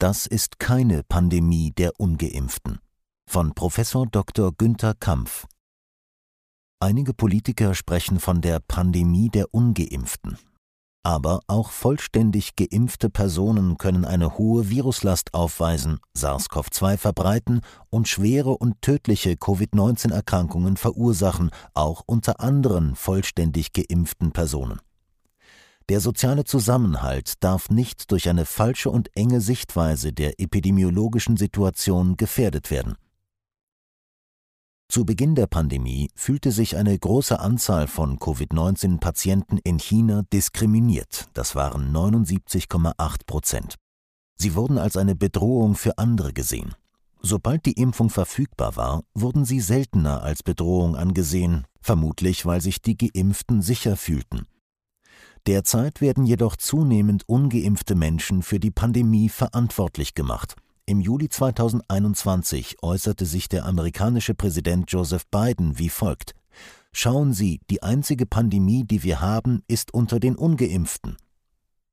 Das ist keine Pandemie der ungeimpften. Von Professor Dr. Günther Kampf. Einige Politiker sprechen von der Pandemie der ungeimpften. Aber auch vollständig geimpfte Personen können eine hohe Viruslast aufweisen, SARS-CoV-2 verbreiten und schwere und tödliche Covid-19-Erkrankungen verursachen, auch unter anderen vollständig geimpften Personen. Der soziale Zusammenhalt darf nicht durch eine falsche und enge Sichtweise der epidemiologischen Situation gefährdet werden. Zu Beginn der Pandemie fühlte sich eine große Anzahl von Covid-19-Patienten in China diskriminiert. Das waren 79,8 Prozent. Sie wurden als eine Bedrohung für andere gesehen. Sobald die Impfung verfügbar war, wurden sie seltener als Bedrohung angesehen, vermutlich weil sich die Geimpften sicher fühlten. Derzeit werden jedoch zunehmend ungeimpfte Menschen für die Pandemie verantwortlich gemacht – im Juli 2021 äußerte sich der amerikanische Präsident Joseph Biden wie folgt Schauen Sie, die einzige Pandemie, die wir haben, ist unter den ungeimpften.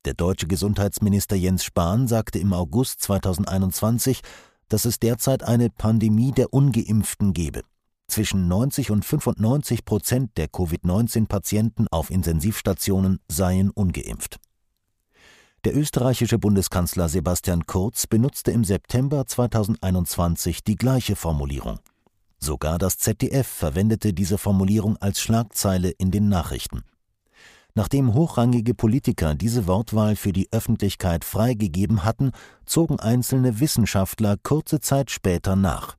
Der deutsche Gesundheitsminister Jens Spahn sagte im August 2021, dass es derzeit eine Pandemie der ungeimpften gebe. Zwischen 90 und 95 Prozent der Covid-19-Patienten auf Intensivstationen seien ungeimpft. Der österreichische Bundeskanzler Sebastian Kurz benutzte im September 2021 die gleiche Formulierung. Sogar das ZDF verwendete diese Formulierung als Schlagzeile in den Nachrichten. Nachdem hochrangige Politiker diese Wortwahl für die Öffentlichkeit freigegeben hatten, zogen einzelne Wissenschaftler kurze Zeit später nach.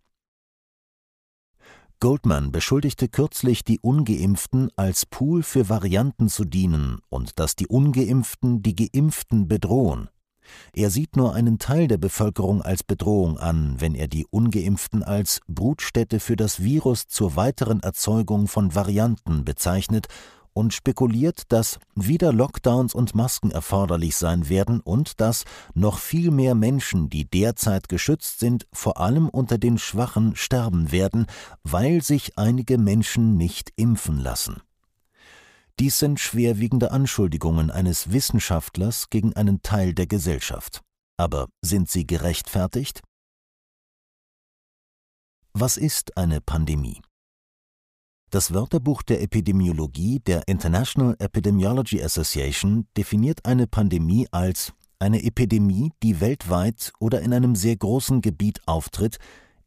Goldman beschuldigte kürzlich die ungeimpften als Pool für Varianten zu dienen und dass die ungeimpften die geimpften bedrohen. Er sieht nur einen Teil der Bevölkerung als Bedrohung an, wenn er die ungeimpften als Brutstätte für das Virus zur weiteren Erzeugung von Varianten bezeichnet und spekuliert, dass wieder Lockdowns und Masken erforderlich sein werden und dass noch viel mehr Menschen, die derzeit geschützt sind, vor allem unter den Schwachen sterben werden, weil sich einige Menschen nicht impfen lassen. Dies sind schwerwiegende Anschuldigungen eines Wissenschaftlers gegen einen Teil der Gesellschaft. Aber sind sie gerechtfertigt? Was ist eine Pandemie? Das Wörterbuch der Epidemiologie der International Epidemiology Association definiert eine Pandemie als eine Epidemie, die weltweit oder in einem sehr großen Gebiet auftritt,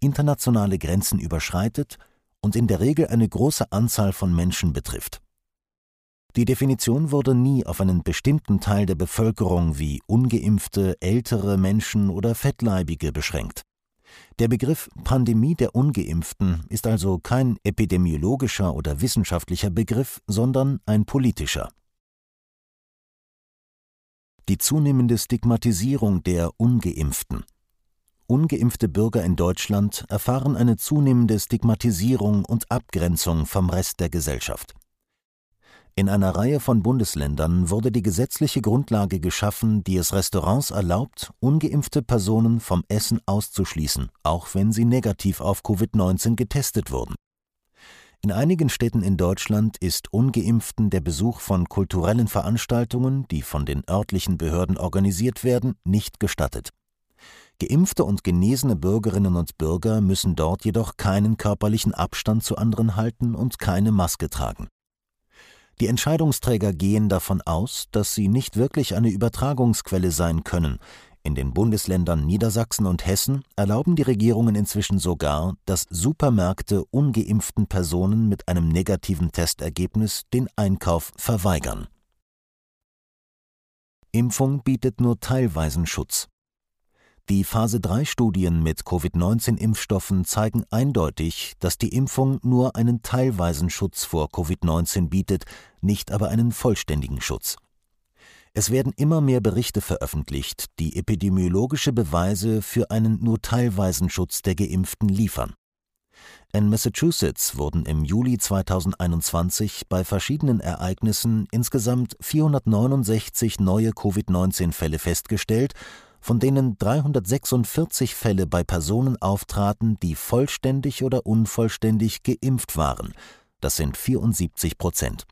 internationale Grenzen überschreitet und in der Regel eine große Anzahl von Menschen betrifft. Die Definition wurde nie auf einen bestimmten Teil der Bevölkerung wie ungeimpfte, ältere Menschen oder Fettleibige beschränkt. Der Begriff Pandemie der ungeimpften ist also kein epidemiologischer oder wissenschaftlicher Begriff, sondern ein politischer. Die zunehmende Stigmatisierung der ungeimpften. Ungeimpfte Bürger in Deutschland erfahren eine zunehmende Stigmatisierung und Abgrenzung vom Rest der Gesellschaft. In einer Reihe von Bundesländern wurde die gesetzliche Grundlage geschaffen, die es Restaurants erlaubt, ungeimpfte Personen vom Essen auszuschließen, auch wenn sie negativ auf Covid-19 getestet wurden. In einigen Städten in Deutschland ist ungeimpften der Besuch von kulturellen Veranstaltungen, die von den örtlichen Behörden organisiert werden, nicht gestattet. Geimpfte und genesene Bürgerinnen und Bürger müssen dort jedoch keinen körperlichen Abstand zu anderen halten und keine Maske tragen. Die Entscheidungsträger gehen davon aus, dass sie nicht wirklich eine Übertragungsquelle sein können. In den Bundesländern Niedersachsen und Hessen erlauben die Regierungen inzwischen sogar, dass Supermärkte ungeimpften Personen mit einem negativen Testergebnis den Einkauf verweigern. Impfung bietet nur teilweisen Schutz. Die Phase-3-Studien mit Covid-19-Impfstoffen zeigen eindeutig, dass die Impfung nur einen teilweisen Schutz vor Covid-19 bietet, nicht aber einen vollständigen Schutz. Es werden immer mehr Berichte veröffentlicht, die epidemiologische Beweise für einen nur teilweisen Schutz der Geimpften liefern. In Massachusetts wurden im Juli 2021 bei verschiedenen Ereignissen insgesamt 469 neue Covid-19-Fälle festgestellt von denen 346 Fälle bei Personen auftraten, die vollständig oder unvollständig geimpft waren. Das sind 74 Prozent.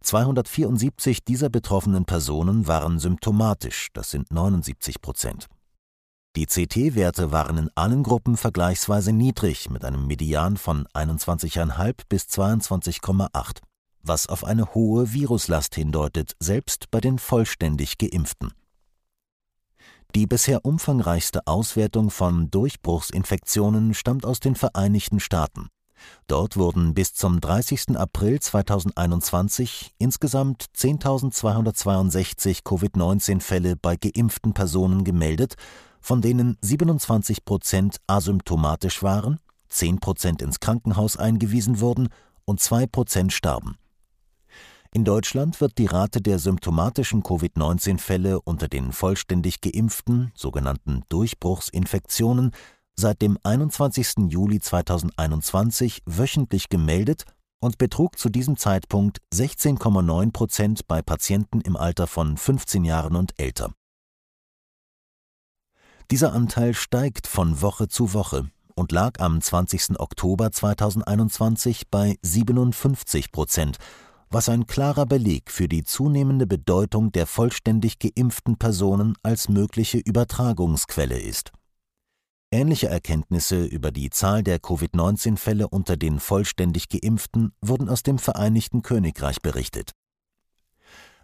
274 dieser betroffenen Personen waren symptomatisch, das sind 79 Prozent. Die CT-Werte waren in allen Gruppen vergleichsweise niedrig mit einem Median von 21,5 bis 22,8, was auf eine hohe Viruslast hindeutet, selbst bei den vollständig geimpften. Die bisher umfangreichste Auswertung von Durchbruchsinfektionen stammt aus den Vereinigten Staaten. Dort wurden bis zum 30. April 2021 insgesamt 10.262 Covid-19-Fälle bei geimpften Personen gemeldet, von denen 27 Prozent asymptomatisch waren, 10 Prozent ins Krankenhaus eingewiesen wurden und 2 Prozent starben. In Deutschland wird die Rate der symptomatischen Covid-19-Fälle unter den vollständig geimpften, sogenannten Durchbruchsinfektionen, seit dem 21. Juli 2021 wöchentlich gemeldet und betrug zu diesem Zeitpunkt 16,9 Prozent bei Patienten im Alter von 15 Jahren und älter. Dieser Anteil steigt von Woche zu Woche und lag am 20. Oktober 2021 bei 57 Prozent, was ein klarer Beleg für die zunehmende Bedeutung der vollständig geimpften Personen als mögliche Übertragungsquelle ist. Ähnliche Erkenntnisse über die Zahl der Covid-19-Fälle unter den vollständig geimpften wurden aus dem Vereinigten Königreich berichtet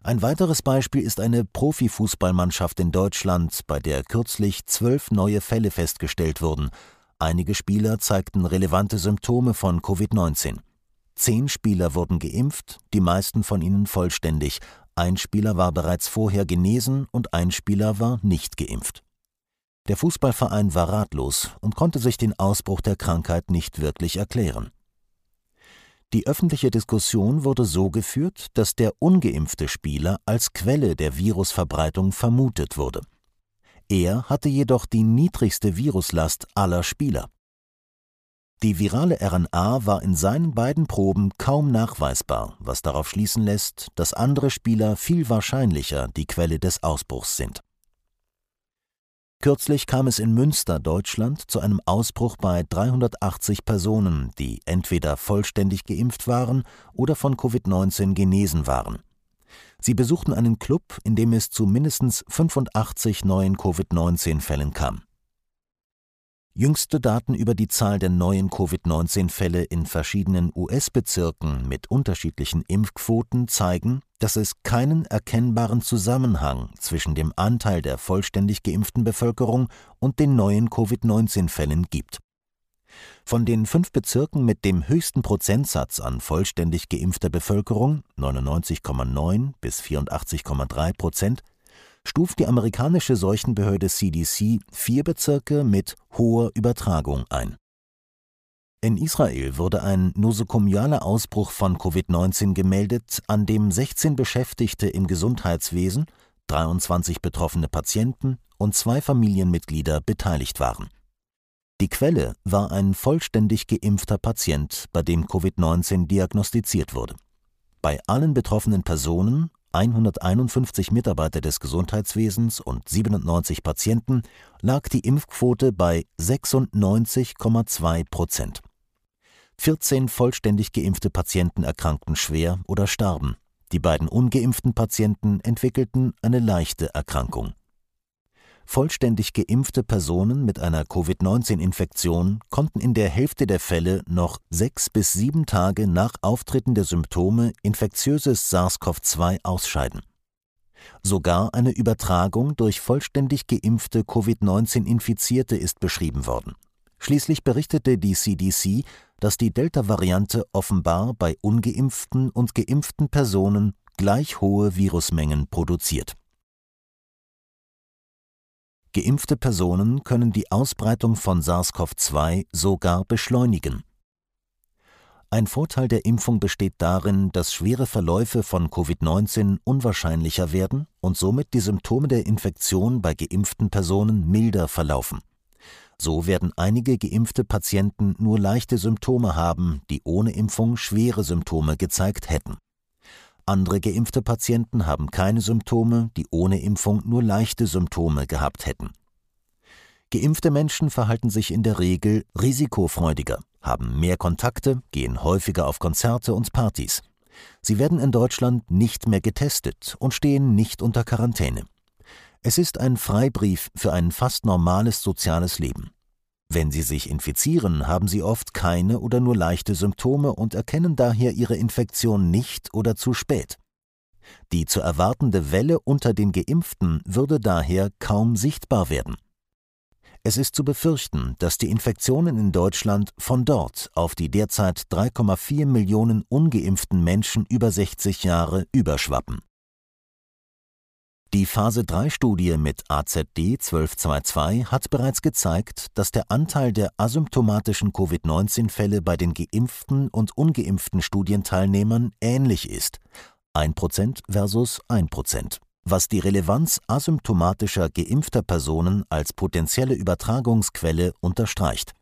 ein weiteres Beispiel ist eine Profifußballmannschaft in Deutschland, bei der kürzlich zwölf neue Fälle festgestellt wurden. Einige Spieler zeigten relevante Symptome von Covid-19. Zehn Spieler wurden geimpft, die meisten von ihnen vollständig. Ein Spieler war bereits vorher genesen und ein Spieler war nicht geimpft. Der Fußballverein war ratlos und konnte sich den Ausbruch der Krankheit nicht wirklich erklären. Die öffentliche Diskussion wurde so geführt, dass der ungeimpfte Spieler als Quelle der Virusverbreitung vermutet wurde. Er hatte jedoch die niedrigste Viruslast aller Spieler. Die virale RNA war in seinen beiden Proben kaum nachweisbar, was darauf schließen lässt, dass andere Spieler viel wahrscheinlicher die Quelle des Ausbruchs sind. Kürzlich kam es in Münster, Deutschland, zu einem Ausbruch bei 380 Personen, die entweder vollständig geimpft waren oder von Covid-19 genesen waren. Sie besuchten einen Club, in dem es zu mindestens 85 neuen Covid-19-Fällen kam. Jüngste Daten über die Zahl der neuen Covid-19-Fälle in verschiedenen US-Bezirken mit unterschiedlichen Impfquoten zeigen, dass es keinen erkennbaren Zusammenhang zwischen dem Anteil der vollständig geimpften Bevölkerung und den neuen Covid-19-Fällen gibt. Von den fünf Bezirken mit dem höchsten Prozentsatz an vollständig geimpfter Bevölkerung 99,9 bis 84,3 Prozent stuft die amerikanische Seuchenbehörde CDC vier Bezirke mit hoher Übertragung ein. In Israel wurde ein nosokomialer Ausbruch von Covid-19 gemeldet, an dem 16 Beschäftigte im Gesundheitswesen, 23 betroffene Patienten und zwei Familienmitglieder beteiligt waren. Die Quelle war ein vollständig geimpfter Patient, bei dem Covid-19 diagnostiziert wurde. Bei allen betroffenen Personen 151 Mitarbeiter des Gesundheitswesens und 97 Patienten lag die Impfquote bei 96,2 Prozent. 14 vollständig geimpfte Patienten erkrankten schwer oder starben. Die beiden ungeimpften Patienten entwickelten eine leichte Erkrankung. Vollständig geimpfte Personen mit einer Covid-19-Infektion konnten in der Hälfte der Fälle noch sechs bis sieben Tage nach Auftreten der Symptome infektiöses SARS-CoV-2 ausscheiden. Sogar eine Übertragung durch vollständig geimpfte Covid-19-Infizierte ist beschrieben worden. Schließlich berichtete die CDC, dass die Delta-Variante offenbar bei ungeimpften und geimpften Personen gleich hohe Virusmengen produziert. Geimpfte Personen können die Ausbreitung von SARS-CoV-2 sogar beschleunigen. Ein Vorteil der Impfung besteht darin, dass schwere Verläufe von Covid-19 unwahrscheinlicher werden und somit die Symptome der Infektion bei geimpften Personen milder verlaufen. So werden einige geimpfte Patienten nur leichte Symptome haben, die ohne Impfung schwere Symptome gezeigt hätten. Andere geimpfte Patienten haben keine Symptome, die ohne Impfung nur leichte Symptome gehabt hätten. Geimpfte Menschen verhalten sich in der Regel risikofreudiger, haben mehr Kontakte, gehen häufiger auf Konzerte und Partys. Sie werden in Deutschland nicht mehr getestet und stehen nicht unter Quarantäne. Es ist ein Freibrief für ein fast normales soziales Leben. Wenn Sie sich infizieren, haben Sie oft keine oder nur leichte Symptome und erkennen daher Ihre Infektion nicht oder zu spät. Die zu erwartende Welle unter den Geimpften würde daher kaum sichtbar werden. Es ist zu befürchten, dass die Infektionen in Deutschland von dort auf die derzeit 3,4 Millionen ungeimpften Menschen über 60 Jahre überschwappen. Die Phase-3-Studie mit AZD 1222 hat bereits gezeigt, dass der Anteil der asymptomatischen Covid-19-Fälle bei den geimpften und ungeimpften Studienteilnehmern ähnlich ist, 1% versus 1%, was die Relevanz asymptomatischer geimpfter Personen als potenzielle Übertragungsquelle unterstreicht.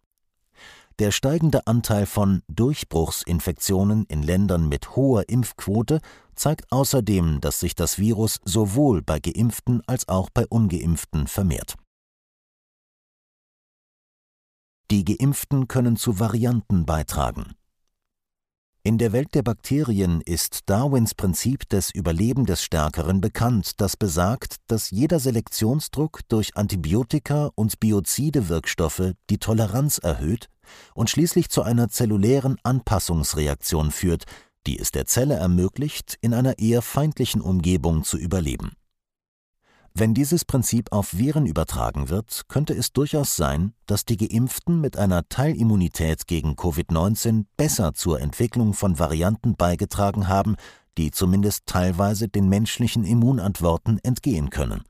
Der steigende Anteil von Durchbruchsinfektionen in Ländern mit hoher Impfquote zeigt außerdem, dass sich das Virus sowohl bei geimpften als auch bei ungeimpften vermehrt. Die Geimpften können zu Varianten beitragen. In der Welt der Bakterien ist Darwins Prinzip des Überleben des Stärkeren bekannt, das besagt, dass jeder Selektionsdruck durch Antibiotika und biozide Wirkstoffe die Toleranz erhöht und schließlich zu einer zellulären Anpassungsreaktion führt, die es der Zelle ermöglicht, in einer eher feindlichen Umgebung zu überleben. Wenn dieses Prinzip auf Viren übertragen wird, könnte es durchaus sein, dass die Geimpften mit einer Teilimmunität gegen Covid-19 besser zur Entwicklung von Varianten beigetragen haben, die zumindest teilweise den menschlichen Immunantworten entgehen können.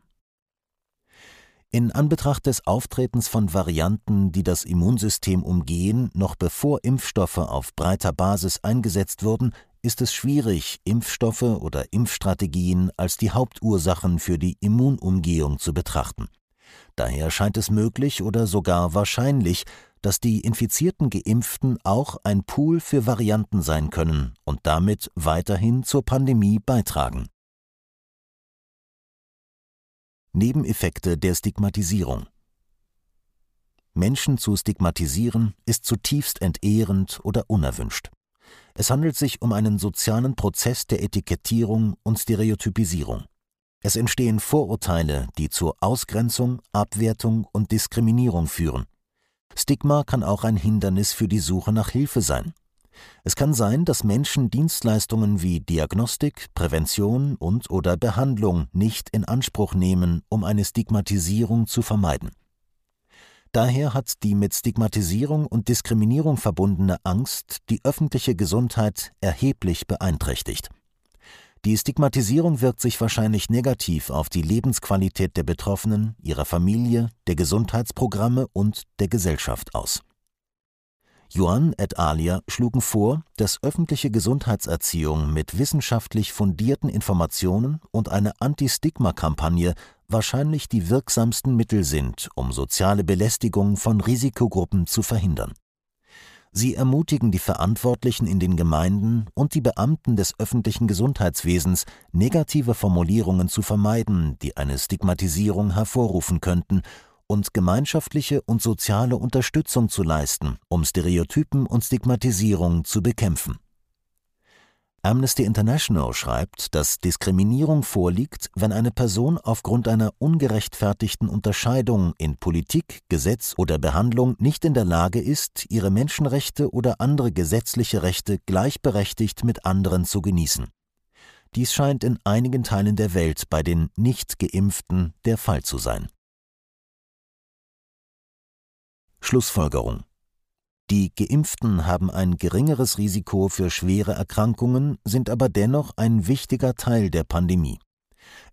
In Anbetracht des Auftretens von Varianten, die das Immunsystem umgehen, noch bevor Impfstoffe auf breiter Basis eingesetzt wurden, ist es schwierig, Impfstoffe oder Impfstrategien als die Hauptursachen für die Immunumgehung zu betrachten. Daher scheint es möglich oder sogar wahrscheinlich, dass die infizierten Geimpften auch ein Pool für Varianten sein können und damit weiterhin zur Pandemie beitragen. Nebeneffekte der Stigmatisierung Menschen zu stigmatisieren ist zutiefst entehrend oder unerwünscht. Es handelt sich um einen sozialen Prozess der Etikettierung und Stereotypisierung. Es entstehen Vorurteile, die zur Ausgrenzung, Abwertung und Diskriminierung führen. Stigma kann auch ein Hindernis für die Suche nach Hilfe sein. Es kann sein, dass Menschen Dienstleistungen wie Diagnostik, Prävention und oder Behandlung nicht in Anspruch nehmen, um eine Stigmatisierung zu vermeiden. Daher hat die mit Stigmatisierung und Diskriminierung verbundene Angst die öffentliche Gesundheit erheblich beeinträchtigt. Die Stigmatisierung wirkt sich wahrscheinlich negativ auf die Lebensqualität der Betroffenen, ihrer Familie, der Gesundheitsprogramme und der Gesellschaft aus. Johann et alia schlugen vor, dass öffentliche Gesundheitserziehung mit wissenschaftlich fundierten Informationen und eine Anti-Stigma-Kampagne wahrscheinlich die wirksamsten Mittel sind, um soziale Belästigung von Risikogruppen zu verhindern. Sie ermutigen die Verantwortlichen in den Gemeinden und die Beamten des öffentlichen Gesundheitswesens, negative Formulierungen zu vermeiden, die eine Stigmatisierung hervorrufen könnten, und gemeinschaftliche und soziale Unterstützung zu leisten, um Stereotypen und Stigmatisierung zu bekämpfen. Amnesty International schreibt, dass Diskriminierung vorliegt, wenn eine Person aufgrund einer ungerechtfertigten Unterscheidung in Politik, Gesetz oder Behandlung nicht in der Lage ist, ihre Menschenrechte oder andere gesetzliche Rechte gleichberechtigt mit anderen zu genießen. Dies scheint in einigen Teilen der Welt bei den Nicht-Geimpften der Fall zu sein. Schlussfolgerung die Geimpften haben ein geringeres Risiko für schwere Erkrankungen, sind aber dennoch ein wichtiger Teil der Pandemie.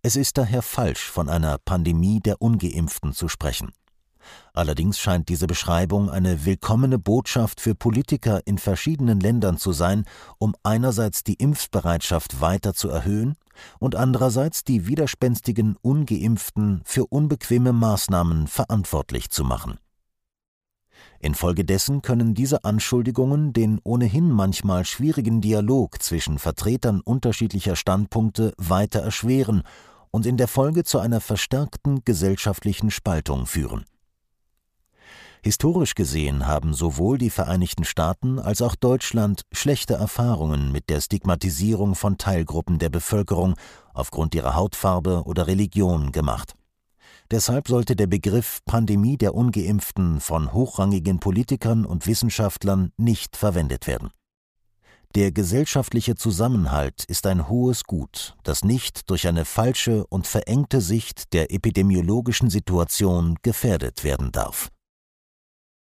Es ist daher falsch, von einer Pandemie der ungeimpften zu sprechen. Allerdings scheint diese Beschreibung eine willkommene Botschaft für Politiker in verschiedenen Ländern zu sein, um einerseits die Impfbereitschaft weiter zu erhöhen und andererseits die widerspenstigen ungeimpften für unbequeme Maßnahmen verantwortlich zu machen. Infolgedessen können diese Anschuldigungen den ohnehin manchmal schwierigen Dialog zwischen Vertretern unterschiedlicher Standpunkte weiter erschweren und in der Folge zu einer verstärkten gesellschaftlichen Spaltung führen. Historisch gesehen haben sowohl die Vereinigten Staaten als auch Deutschland schlechte Erfahrungen mit der Stigmatisierung von Teilgruppen der Bevölkerung aufgrund ihrer Hautfarbe oder Religion gemacht. Deshalb sollte der Begriff Pandemie der ungeimpften von hochrangigen Politikern und Wissenschaftlern nicht verwendet werden. Der gesellschaftliche Zusammenhalt ist ein hohes Gut, das nicht durch eine falsche und verengte Sicht der epidemiologischen Situation gefährdet werden darf